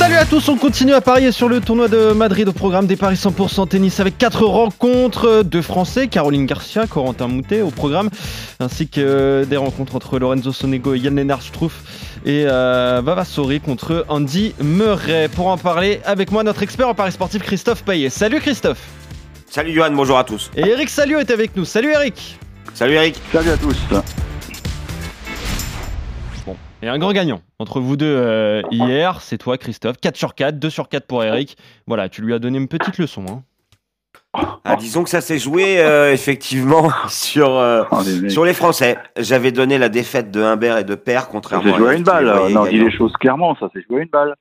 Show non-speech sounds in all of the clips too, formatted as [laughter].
Salut à tous, on continue à parier sur le tournoi de Madrid au programme des paris 100% tennis avec quatre rencontres de Français, Caroline Garcia, Corentin Moutet au programme, ainsi que des rencontres entre Lorenzo Sonego et Yann Lennart Struff et euh, Vavasori contre Andy Murray. Pour en parler avec moi, notre expert en paris sportif Christophe Payet. Salut Christophe Salut Johan, bonjour à tous. Et Eric Salio est avec nous. Salut Eric Salut Eric Salut à tous et un grand gagnant entre vous deux euh, hier, c'est toi Christophe. 4 sur 4, 2 sur 4 pour Eric. Voilà, tu lui as donné une petite leçon. Hein. Ah, disons que ça s'est joué euh, effectivement [laughs] sur, euh, Oh, sur les Français. J'avais donné la défaite de Humbert et de Père, Ça contrairement s'est joué à une balle. Non, dis gagnants. les choses clairement, ça s'est joué à une balle.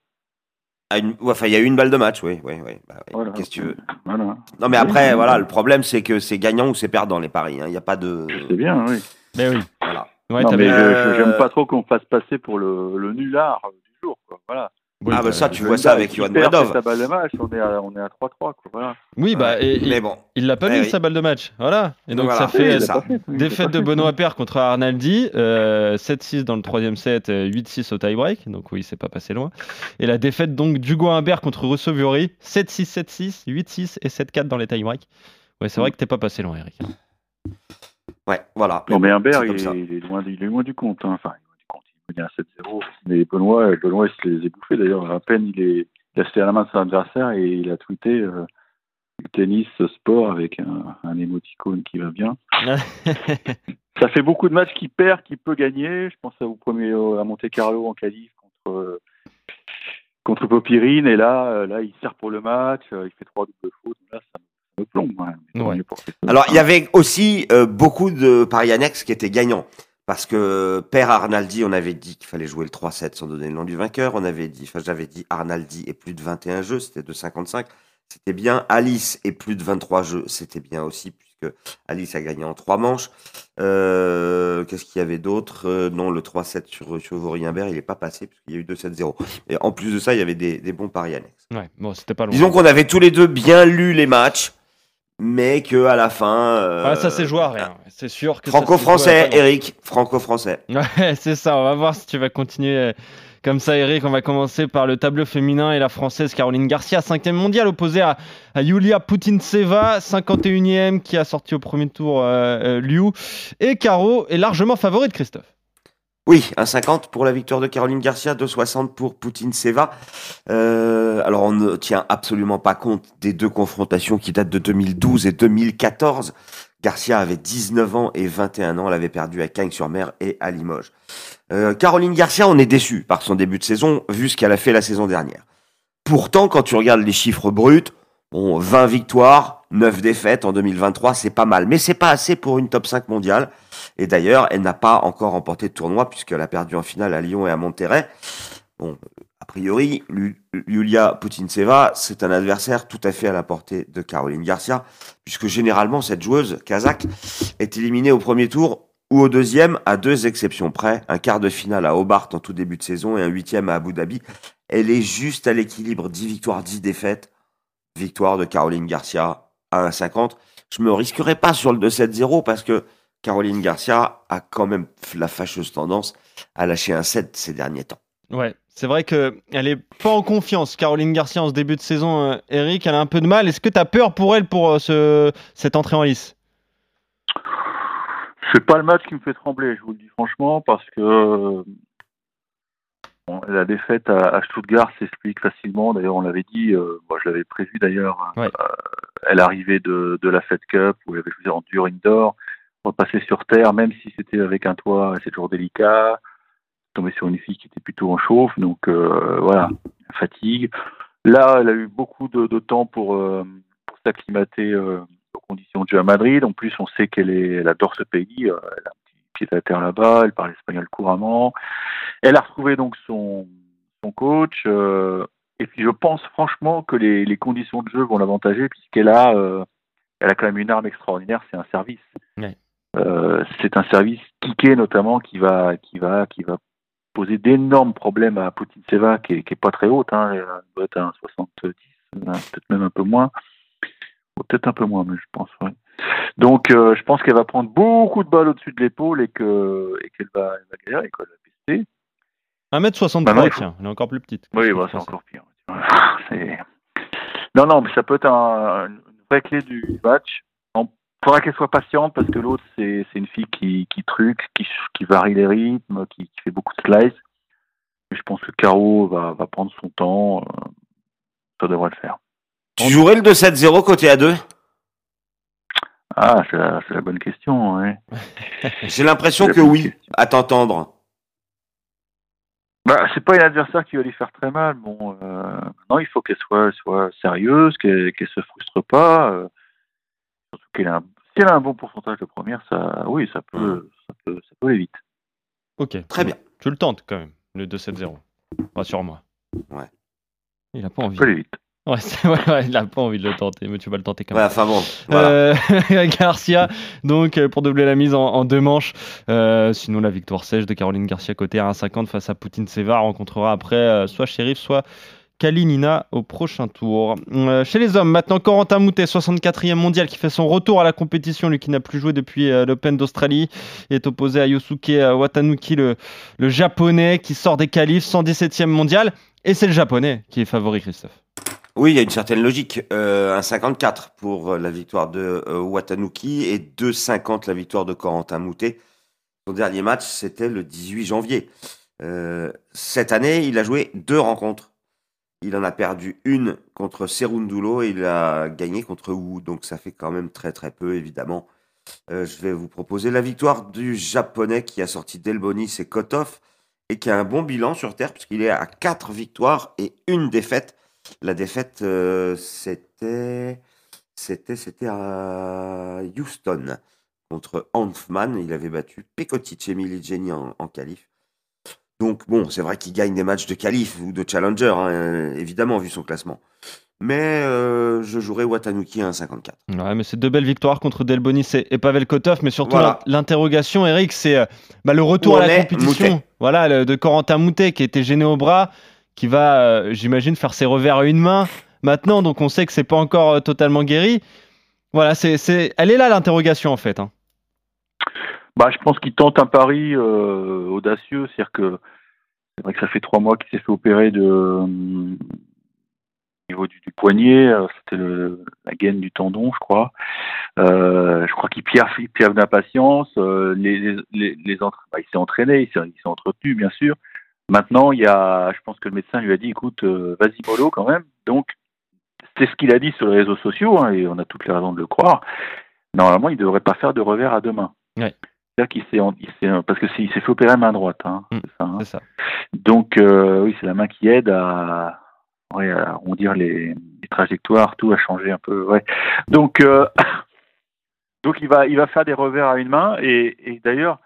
À une- ouais, Enfin, il y a eu une balle de match, oui. oui, oui. Bah, oui. Voilà. Qu'est-ce que tu veux Voilà. Non, mais après, voilà, le problème, c'est que c'est gagnant ou c'est perdant les paris. hein. Il n'y a pas de. C'est bien, oui. Mais oui. Voilà. Ouais, non, mais je- Euh, j'aime pas trop qu'on fasse passer pour le, le nulard du jour. Quoi. Voilà. Oui, ah, bah ça, Je tu vois ça avec Johan Bredov. c'est sa balle de match, on est à, on est à 3-3. Quoi. Voilà. Oui, bah, et, et- Mais bon. il l'a pas Eh mis oui. sa balle de match. Voilà. Et donc Voilà. ça fait ça. Défaite de. Benoît Paire contre Arnaldi, euh, 7-6 dans le troisième set, euh, 8-6 au tie-break, donc oui, c'est pas passé loin. Et la défaite donc d'Hugo Humbert contre Russo Viori, 7-6, 7-6, 8-6 et 7-4 dans les tie-break. Ouais, c'est vrai que t'es pas passé loin, Eric. Ouais, voilà. Non, mais Humbert, il, est- il est loin, il est loin du compte. hein. Enfin, il est loin du compte. Il menait à 7-0. Mais Benoît, Benoît, il se les a bouffés d'ailleurs. À peine il est jeté à la main de son adversaire et il a tweeté euh, tennis, sport avec un, un émoticône qui va bien. [laughs] Ça fait beaucoup de matchs qu'il perd, qu'il peut gagner. Je pense au premier euh, à Monte Carlo en qualif contre euh, contre Popirine et là euh, là il sert pour le match, euh, il fait trois doubles fautes. Là ça me plombe. ouais. Ouais. Christophe. Alors, il y avait aussi euh, beaucoup de paris annexes qui étaient gagnants. Parce que Père Arnaldi, on avait dit qu'il fallait jouer le 3-7 sans donner le nom du vainqueur. On avait dit, enfin, j'avais dit Arnaldi et plus de 21 jeux, c'était de 55. C'était bien. Alice et plus de 23 jeux, c'était bien aussi, puisque Alice a gagné en trois manches. Euh, Qu'est-ce qu'il y avait d'autre? Euh, Non, le 3-7 sur Chevaury-Imbert, il n'est pas passé, puisqu'il y a eu 2-7-0. Et en plus de ça, il y avait des, des bons paris annexes. Ouais, bon, c'était pas loin. Disons qu'on avait tous les deux bien lu les matchs, mais que à la fin. euh, Ah, ça s'est joué à rien. C'est sûr que. Franco-français. Eric. Franco-français. [laughs] Ouais, c'est ça. On va voir si tu vas continuer euh, comme ça, Eric. On va commencer par le tableau féminin et la française Caroline Garcia, 5 mondiale, opposée à, à Yulia Putintseva, 51e, qui a sorti au premier tour euh, euh, Liu. Et Caro est largement favorite, Christophe. Oui, 1,50 pour la victoire de Caroline Garcia, 2,60 pour Poutine Seva. Euh, alors on ne tient absolument pas compte des deux confrontations qui datent de 2012 et 2014. Garcia avait 19 ans et 21 ans, elle avait perdu à Cagnes-sur-Mer et à Limoges. Euh, Caroline Garcia, on est déçu par son début de saison, vu ce qu'elle a fait la saison dernière. Pourtant, quand tu regardes les chiffres bruts, bon, 20 victoires, 9 défaites en 2023, c'est pas mal. Mais c'est pas assez pour une top 5 mondiale. Et d'ailleurs, elle n'a pas encore remporté de tournoi puisqu'elle a perdu en finale à Lyon et à Monterrey. Bon, a priori, Yulia Putintseva, c'est un adversaire tout à fait à la portée de Caroline Garcia, puisque généralement, cette joueuse kazakh est éliminée au premier tour ou au deuxième, à deux exceptions près, un quart de finale à Hobart en tout début de saison et un huitième à Abu Dhabi. Elle est juste à l'équilibre, 10 victoires, 10 défaites. Victoire de Caroline Garcia à 1,50. Je me risquerai pas sur le 2-7-0 parce que Caroline Garcia a quand même la fâcheuse tendance à lâcher un 7 ces derniers temps. Ouais, c'est vrai qu'elle est pas en confiance, Caroline Garcia, en ce début de saison. euh, Eric, elle a un peu de mal. Est-ce que tu as peur pour elle pour euh, ce, cette entrée en lice? C'est pas le match qui me fait trembler, je vous le dis franchement, parce que euh, bon, la défaite à, à Stuttgart s'explique facilement. D'ailleurs, on l'avait dit, euh, moi je l'avais prévu d'ailleurs. Ouais. Euh, elle arrivait de, de la Fed Cup où elle avait joué en dur indoor, repasser sur terre, même si c'était avec un toit, c'est toujours délicat. Tomber sur une fille qui était plutôt en chauffe, donc euh, voilà, fatigue. Là, elle a eu beaucoup de, temps pour, euh, s'acclimater euh, aux conditions de jeu à Madrid. En plus, on sait qu'elle adore ce pays. Elle a un petit pied à terre là-bas. Elle parle espagnol couramment. Elle a retrouvé donc son, son coach. et puis, je pense franchement que les, conditions de jeu vont l'avantager puisqu'elle a, elle a quand même une arme extraordinaire. C'est un service. Euh, c'est un service kické notamment qui va, qui va, qui va poser d'énormes problèmes à Poutine Seva, qui est, qui est pas très haute, hein, elle doit être à un 70, peut-être même un peu moins, peut-être un peu moins, mais je pense. Donc, euh, je pense qu'elle va prendre beaucoup de balles au-dessus de l'épaule et que et qu'elle va, elle va galérer, quoi, elle va pester. 1m63, Bah non, il faut- tiens, elle est encore plus petite. Oui, bah, c'est encore pire. Non, non, mais ça peut être un- une vraie clé du match. Il faudra qu'elle soit patiente parce que l'autre, c'est c'est une fille qui, qui truque, qui, qui varie les rythmes, qui, qui fait beaucoup de slice. Mais je pense que Caro va, va prendre son temps. euh, Ça devrait le faire. Tu jouerais le 2-7-0 côté A2 Ah, c'est la, c'est la bonne question, ouais. [laughs] J'ai l'impression que oui, question. à t'entendre. Bah, c'est pas un adversaire qui va lui faire très mal. Bon, euh, maintenant, il faut qu'elle soit, soit sérieuse, qu'elle qu'elle se frustre pas. euh, surtout qu'elle a un, si elle a un bon pourcentage de première, ça, oui, ça peut, ça peut, ça peut aller vite. Ok. Très bien. Tu le tentes quand même, le 2-7-0. Rassure-moi. Ouais. Il a pas envie. Ça peut aller vite. Ouais, ouais, ouais, il a pas envie de le tenter, mais tu vas le tenter quand Ouais, même. enfin bon, voilà. Euh, [laughs] Garcia, donc euh, pour doubler la mise en, en deux manches. Euh, sinon, la victoire sèche de Caroline Garcia côté à 1,50 face à Poutine Seva rencontrera après euh, soit Sheriff, soit Kalinina au prochain tour. Euh, chez les hommes, maintenant Corentin Moutet, 64e mondial, qui fait son retour à la compétition, lui qui n'a plus joué depuis euh, l'Open d'Australie, est opposé à Yosuke euh, Watanuki, le, japonais qui sort des qualifs, 117e mondial. Et c'est le japonais qui est favori, Christophe. Oui, il y a une certaine logique. Euh, un 54 pour la victoire de Watanuki et 2,50 la victoire de Corentin Moutet. Son dernier match, c'était le 18 janvier. Cette année, il a joué deux rencontres. Il en a perdu une contre Serundulo et il a gagné contre Wu. Donc ça fait quand même très très peu, évidemment. Euh, je vais vous proposer la victoire du japonais qui a sorti Delbonis et Kotov et qui a un bon bilan sur Terre puisqu'il est à quatre victoires et une défaite. La défaite, euh, c'était, c'était, c'était à Houston contre Hanfman. Il avait battu Pekotic et Miligeni en, en qualif. Donc bon, c'est vrai qu'il gagne des matchs de qualif ou de challenger, hein, évidemment, vu son classement. Mais euh, je jouerai Watanuki à 1,54. Ouais, mais c'est deux belles victoires contre Delbonis et, Pavel Kotov, mais surtout Voilà. l'interrogation, Eric, c'est euh, bah, le retour à la compétition. Moutet Voilà, le- de Corentin Moutet qui était gêné au bras, qui va, euh, j'imagine, faire ses revers à une main maintenant, donc on sait que c'est pas encore euh, totalement guéri. Voilà, c'est, c'est, elle est là l'interrogation en fait. hein. Bah, je pense qu'il tente un pari euh, audacieux, c'est-à-dire que c'est vrai que ça fait trois mois qu'il s'est fait opérer de au niveau du, poignet, euh, c'était la gaine du tendon, je crois. Euh, je crois qu'il piaffe, piaffe d'impatience. les, les, les, bah, il s'est entraîné, il s'est, entretenu, bien sûr. Maintenant, il y a, je pense que le médecin lui a dit, écoute, vas-y mollo quand même. Donc, c'est ce qu'il a dit sur les réseaux sociaux, hein, et on a toutes les raisons de le croire. Normalement, il ne devrait pas faire de revers à. Ouais. C'est-à-dire qu'il s'est, en- il s'est- parce que c'est- il s'est fait opérer main droite, hein, Mm. c'est ça, hein. C'est ça. Donc, euh, oui, c'est la main qui aide à, ouais, à arrondir les, les trajectoires, tout a changé un peu. Ouais. Donc, euh, [coughs] donc il va, il va faire des revers à une main et, et d'ailleurs,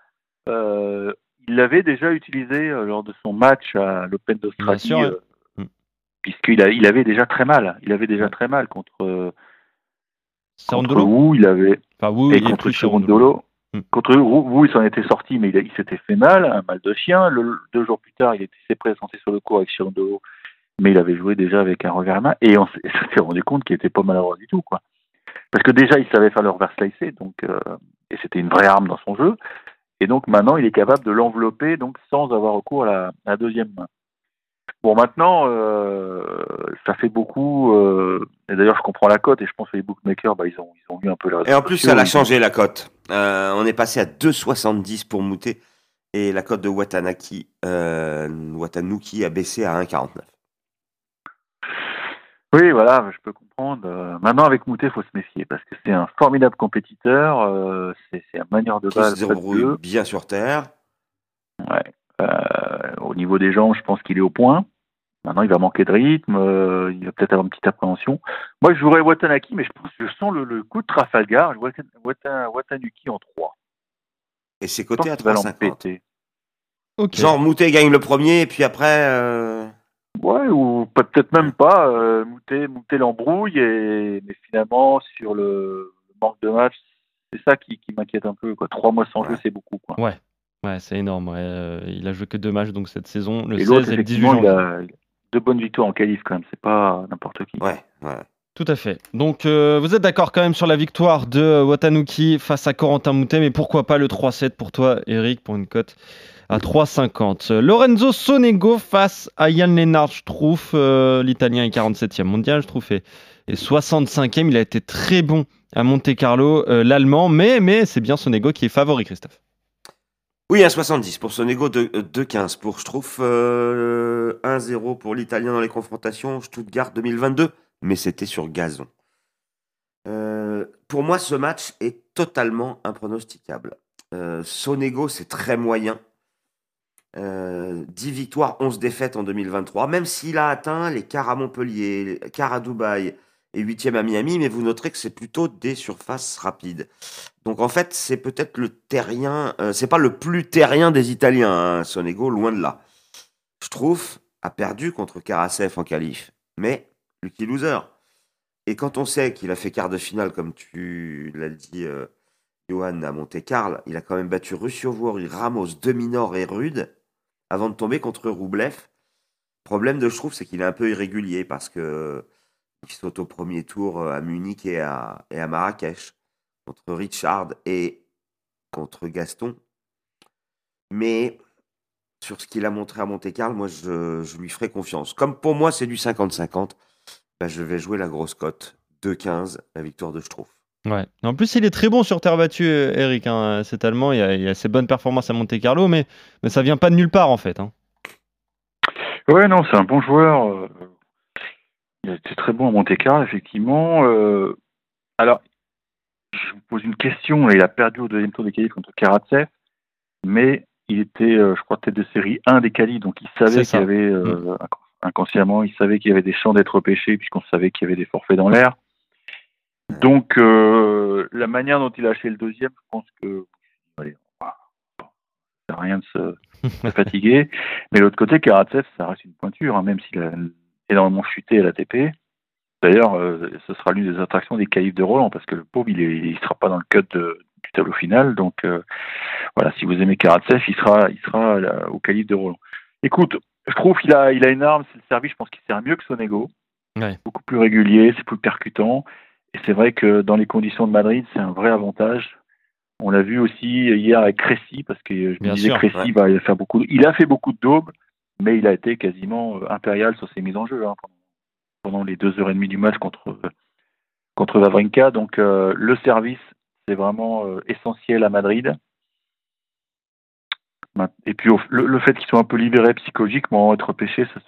euh, il l'avait déjà utilisé lors de son match à l'Open d'Australie, puisqu'il a, il avait déjà très mal. Il avait déjà très mal contre, contre Wu, il avait Enfin, et il contre Chirondolo. Mm. Contre Wu, il s'en était sorti, mais il, s'était fait mal, un mal de chien. Le, deux jours plus tard, il était- s'est présenté sur le cours avec Chirondolo, mais il avait joué déjà avec un revers à main, et [laughs] on s'est rendu compte qu'il était pas maladroit du tout, quoi. Parce que déjà, il savait faire le revers slicé, donc euh, et c'était une vraie arme dans son jeu. Et donc maintenant, il est capable de l'envelopper, donc sans avoir recours à la, à la deuxième main. Bon, maintenant, euh, ça fait beaucoup. euh, et d'ailleurs, je comprends la cote, et je pense que les bookmakers, bah, ils ont, ils ont eu un peu la. Et en plus, elle a changé la cote. Euh, on est passé à 2,70 pour Moutet. Et la cote de Watanaki, euh, Watanuki a baissé à 1,49. Oui, voilà, je peux comprendre. Euh, maintenant, avec Moutet, il faut se méfier parce que c'est un formidable compétiteur. c'est un manière de Qui balle se débrouille bien sur terre. Ouais. Euh, au niveau des jambes, je pense qu'il est au point. Maintenant, il va manquer de rythme. euh, il va peut-être avoir une petite appréhension. Moi, je jouerais Watanaki, mais je pense que je sens le, le coup de Trafalgar. Je vois Watan- Watan- Watanuki en 3. Et c'est coté à qu'il va l'en 3,50. péter. Ok. Genre, Moutet gagne le premier, et puis après. euh, Ouais, ou peut-être même pas. Euh, Moutet, Moutet l'embrouille, et, mais finalement, sur le, manque de match, c'est ça qui, qui m'inquiète un peu. Quoi. Trois mois sans Ouais. jeu, c'est beaucoup. Quoi. Ouais. Ouais, c'est énorme. ouais. Euh, il a joué que deux matchs donc cette saison, le Et l'autre, 16 et le 18 effectivement, il janvier. a deux bonnes victoires en qualif quand même. C'est pas n'importe qui. Ouais, ouais. Tout à fait. Donc euh, vous êtes d'accord quand même sur la victoire de euh, Watanuki face à Corentin Moutet, mais pourquoi pas le 3-7 pour toi, Eric, pour une cote à 3,50. Euh, Lorenzo Sonego face à Yann Lennart Struff, euh, l'Italien est 47e mondial, Struff est, est 65e, il a été très bon à Monte Carlo, euh, l'Allemand, mais, mais c'est bien Sonego qui est favori, Christophe. Oui, un 70 pour Sonego, 2-15 pour Struff, euh, 1-0 pour l'Italien dans les confrontations, Stuttgart 2022, mais c'était sur gazon. Euh, pour moi, ce match est totalement impronosticable. Euh, Sonego, c'est très moyen. Euh, 10 victoires, 11 défaites en 2023, même s'il a atteint les quarts à Montpellier, les quarts à Dubaï et 8e à Miami, mais vous noterez que c'est plutôt des surfaces rapides. Donc en fait, c'est peut-être le terrien, euh, c'est pas le plus terrien des Italiens, hein, Sonego, loin de là. Je trouve a perdu contre Karasev en qualif, mais lucky loser. Et quand on sait qu'il a fait quart de finale, comme tu l'as dit, euh, Johan, à Monte-Carlo, il a quand même battu Ruscio Ramos, Deminor et Rude avant de tomber contre Roublev. Problème de je trouve, c'est qu'il est un peu irrégulier parce que il saute au premier tour euh, à Munich et à, et à Marrakech contre Richard et contre Gaston. Mais sur ce qu'il a montré à Monte-Carlo, moi je, je lui ferai confiance. Comme pour moi c'est du 50-50, bah, je vais jouer la grosse cote. 2-15, la victoire de Schtroumpf. Ouais. En plus, il est très bon sur terre battue, euh, Eric. hein. Cet Allemand, il a, il a ses bonnes performances à Monte Carlo, mais, mais ça vient pas de nulle part en fait. hein. Ouais, non, c'est un bon joueur. Il a été très bon à Monte Carlo, effectivement. Euh, alors, je vous pose une question. Là, il a perdu au deuxième tour des qualifs contre Karatsev, mais il était, euh, je crois, tête de série 1 des qualifs, donc il savait qu'il y avait, euh, inc- inconsciemment, il savait qu'il y avait des chances d'être repêché, puisqu'on savait qu'il y avait des forfaits dans l'air. Donc, euh, la manière dont il a acheté le deuxième, je pense que. Allez, rien de se, se fatiguer. [laughs] Mais de l'autre côté, Karatsev, ça reste une pointure, hein, même s'il a énormément chuté à l'ATP. D'ailleurs, euh, ce sera l'une des attractions des qualifs de Roland, parce que le pauvre, il ne sera pas dans le cut de- du tableau final. Donc, euh, voilà, si vous aimez Karatsev, il sera, il sera là, au qualif de Roland. Écoute, je trouve qu'il a, il a une arme, c'est le service, je pense qu'il sert mieux que Sonego. Ouais. Beaucoup plus régulier, c'est plus percutant. Et c'est vrai que dans les conditions de Madrid, c'est un vrai avantage. On l'a vu aussi hier avec Crécy, parce que je me Bien disais sûr, Crécy, ouais. bah, il, a fait beaucoup de, il a fait beaucoup de daubes, mais il a été quasiment euh, impérial sur ses mises en jeu hein, pendant, les deux heures et demie du match contre, contre Wawrinka. Donc euh, le service, c'est vraiment euh, essentiel à Madrid. Et puis le, fait qu'ils soient un peu libérés psychologiquement, être pêchés, ça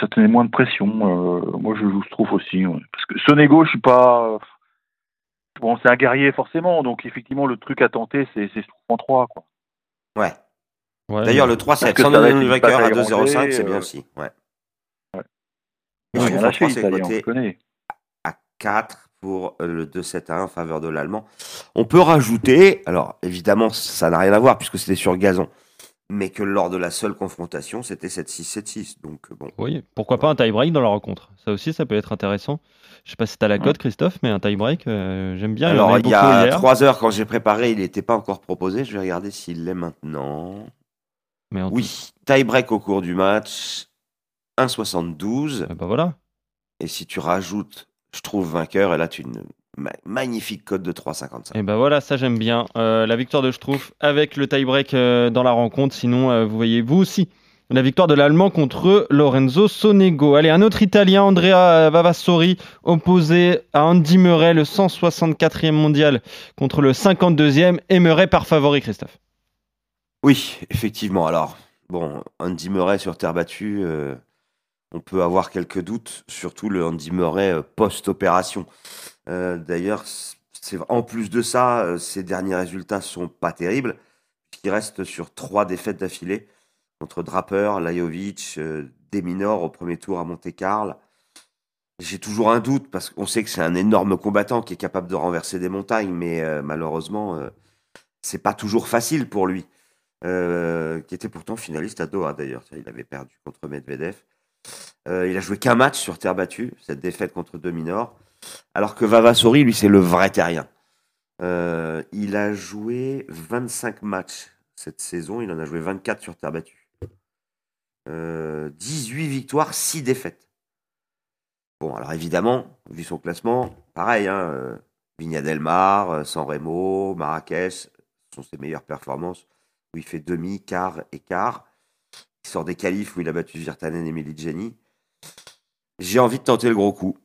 se tenait moins de pression. Euh, moi, je, je trouve aussi. Parce que Sonego, je suis pas. Bon, c'est un guerrier forcément, donc effectivement, le truc à tenter, c'est c'est en 3. Quoi. Ouais. Ouais, D'ailleurs, mais- le 3-7, que sans donner le vainqueur à bataille 2-0-5, rangée, c'est bien euh, aussi. Ouais. Ouais. Ils je trouve France, c'est connaît. à 4 pour euh, le 2-7-1 en faveur de l'Allemand. On peut rajouter, alors évidemment, ça n'a rien à voir puisque c'était sur gazon, mais que lors de la seule confrontation, c'était 7-6-7-6. Donc euh, bon, Oui, pourquoi pas un tie-break dans la rencontre Ça aussi, ça peut être intéressant. Je sais pas si t'as la cote, Christophe, mais un tie-break, euh, j'aime bien. en Alors, il y a hier. 3 heures, quand j'ai préparé, il n'était pas encore proposé. Je vais regarder s'il l'est maintenant. Mais en Oui, tie-break au cours du match, 1,72. tout- bah voilà. Et si tu rajoutes, je trouve vainqueur, et là, tu as une ma- magnifique cote de 3,55. Et ben voilà, ça j'aime bien. Euh, la victoire de Schtroumpf avec le tie-break euh, dans la rencontre. Sinon, euh, vous voyez vous aussi la victoire de l'Allemand contre Lorenzo Sonego. Allez, un autre Italien, Andrea Vavassori, opposé à Andy Murray, le 164e mondial contre le 52e. Et Murray par favori, Christophe. Oui, effectivement. Alors, bon, Andy Murray sur terre battue, euh, on peut avoir quelques doutes, surtout le Andy Murray euh, post-opération. Euh, D'ailleurs, en plus de ça, ses derniers résultats sont pas terribles. Il reste sur trois défaites d'affilée contre Draper, Lajovic, Deminor au premier tour à Monte-Carlo. J'ai toujours un doute parce qu'on sait que c'est un énorme combattant qui est capable de renverser des montagnes, mais malheureusement, c'est pas toujours facile pour lui euh, qui était pourtant finaliste à Doha d'ailleurs. Il avait perdu contre Medvedev. Euh, il a joué qu'un match sur terre battue, cette défaite contre Dominor. Alors que Vavassori, lui, c'est le vrai terrien. Euh, il a joué 25 matchs cette saison. Il en a joué 24 sur terre battue. Euh, 18 victoires, 6 défaites. Bon, alors évidemment, vu son classement, pareil, hein, Vigna del Mar, San Remo, Marrakech sont ses meilleures performances, où il fait demi, quart et quart. Il sort des qualifs où il a battu Virtanen et Meligiani. J'ai envie de tenter le gros coup.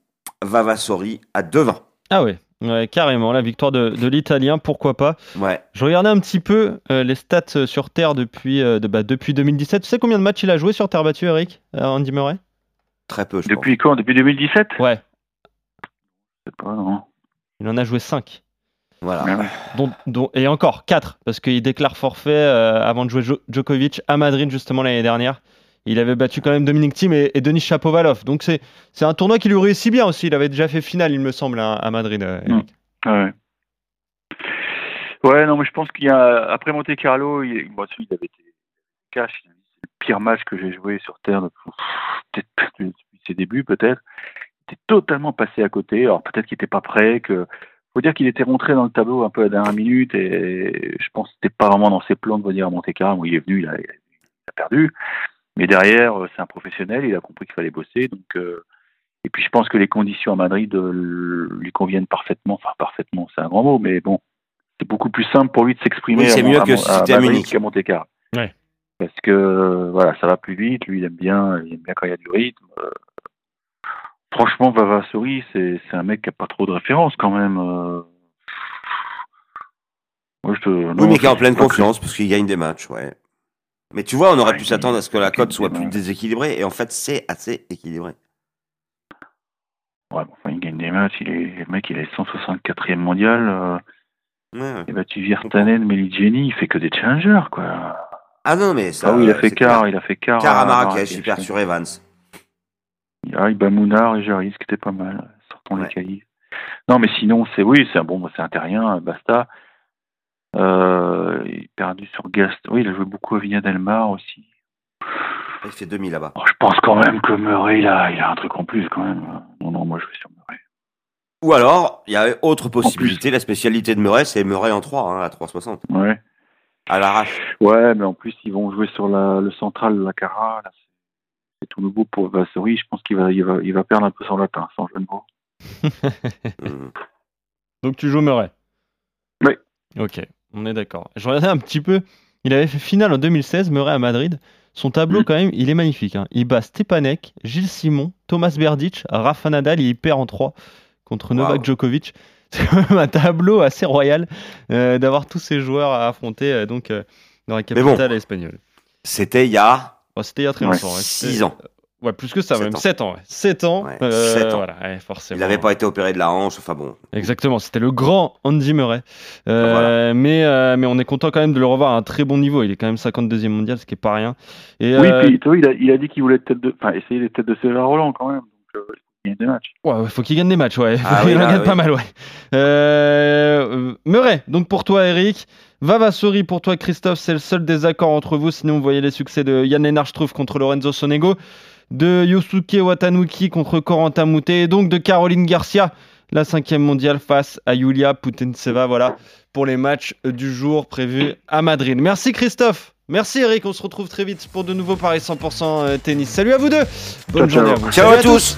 Vavassori à 2-20. Ah ouais, ouais, carrément, la victoire de, de l'Italien, pourquoi pas. Ouais. Je regardais un petit peu euh, les stats euh, sur Terre depuis, euh, de, bah, depuis 2017. Tu sais combien de matchs il a joué sur Terre battue, Eric euh, Andy Murray? Très peu, je Depuis quand? Depuis 2017 Ouais, Je sais pas, non? il en a joué 5. Pense. Voilà. Ah ouais. Dont, dont- et encore 4, parce qu'il déclare forfait euh, avant de jouer Jo- Djokovic à Madrid justement l'année dernière. Il avait battu quand même Dominic Thiem et, et Denis Shapovalov. Donc c'est un tournoi qui lui réussit bien aussi. Il avait déjà fait finale, il me semble, à, à Madrid. euh, Eric. Ouais. Ouais, non, mais je pense qu'il y a. Après Monte Carlo, il, bon, il avait été cash. C'est le pire match que j'ai joué sur Terre depuis ses débuts, peut-être. Il était totalement passé à côté. Alors peut-être qu'il n'était pas prêt. Que faut dire qu'il était rentré dans le tableau un peu à la dernière minute et je pense que c'était pas vraiment dans ses plans de venir à Monte Carlo. Où il est venu, il a, il a perdu. Mais derrière, euh, c'est un professionnel. Il a compris qu'il fallait bosser. Donc euh, et puis je pense que les conditions à Madrid euh, lui conviennent parfaitement. Enfin, parfaitement, c'est un grand mot, mais bon, c'est beaucoup plus simple pour lui de s'exprimer Oui, c'est à, mieux à- que si à c'était à Madrid Munich. qu'à Monte-Carlo. Ouais. Parce que euh, voilà, ça va plus vite. Lui, il aime bien, il aime bien quand il y a du rythme. Euh, franchement, Vavassori, c'est un mec qui a pas trop de références quand même. euh. Moi, je te, Oui, non, mais qui est en pleine confiance parce qu'il gagne des matchs, ouais. Mais tu vois, on aurait Ouais, pu s'attendre à ce que la cote soit plus déséquilibrée et en fait, c'est assez équilibré. Ouais, bon, enfin, il gagne des matchs. Il est, le mec, il est 164e mondial. Euh, Ouais, ouais. il a battu Virtanen, Meligeni. Il fait que des challengers, quoi. Ah non, mais ça. ah oui, il a euh, fait quart, il a fait quart. Quart à Marrakech, il perd sur Evans. Ah, il bat Mounard et ce qui était pas mal. Sortons Ouais. les qualifs. Non, mais sinon, c'est oui, c'est un bon, c'est un terrien, basta. Euh, perdu sur Gast. Oui, il a joué beaucoup à Villa Del Mar aussi. Il fait demi là-bas. Oh, je pense quand même que Murray, il a, il a un truc en plus quand même. Non, non, moi je vais sur Murray. Ou alors, il y a autre possibilité. La spécialité de Murray, c'est Murray en 3, hein, à 3,60. Ouais. À l'arrache. Ouais, mais en plus, ils vont jouer sur la, le central, la Cara. Là, c'est- tout nouveau pour Vassori. Je pense qu'il va, il va, il va perdre un peu son latin, sans jeu de mots. [laughs] Mhm. Donc tu joues Murray Oui. Ok, on est d'accord. Je regardais un petit peu. Il avait fait finale en 2016, Murray à Madrid. Son tableau, Mhm. quand même, il est magnifique. hein. Il bat Stepanek, Gilles Simon, Thomas Berdych, Rafa Nadal et il perd en 3 contre Novak. Djokovic. [laughs] C'est quand même un tableau assez royal euh, d'avoir tous ces joueurs à affronter euh, donc, euh, dans la bon. capitale espagnole. C'était il y a Bon, C'était il y a très Ouais, longtemps. ouais. 6 C'était- ans. Ouais, plus que ça, Sept même ans. 7 ans. Ouais. 7 ans. Ouais, euh, sept ans. Voilà, ouais, forcément. Il n'avait pas été opéré de la hanche, enfin bon. Exactement, c'était le grand Andy Murray. Euh, mais, euh, mais on est content quand même de le revoir à un très bon niveau. Il est quand même 52e mondial, ce qui est pas rien. Et, Oui, euh, puis toi, il a, il a dit qu'il voulait être tête de, enfin, essayer les têtes de César Roland quand même. Donc, euh, il des matchs. ouais, faut qu'il gagne des matchs, ouais. Ah [laughs] il oui, en là, gagne oui. pas mal, ouais. Euh, euh, Murray, donc pour toi, Eric. Vavassori pour toi, Christophe, c'est le seul désaccord entre vous. Sinon, vous voyez les succès de Yann Lennart contre Lorenzo Sonego, de Yosuke Watanuki contre Corentin Moutet, et donc de Caroline Garcia, la cinquième mondiale face à Yulia Putintseva. Voilà pour les matchs du jour prévus à Madrid. Merci Christophe. Merci Eric, on se retrouve très vite pour de nouveaux Paris 100% tennis. Salut à vous deux. Bonne Ciao, journée ciao. à vous. Ciao à tous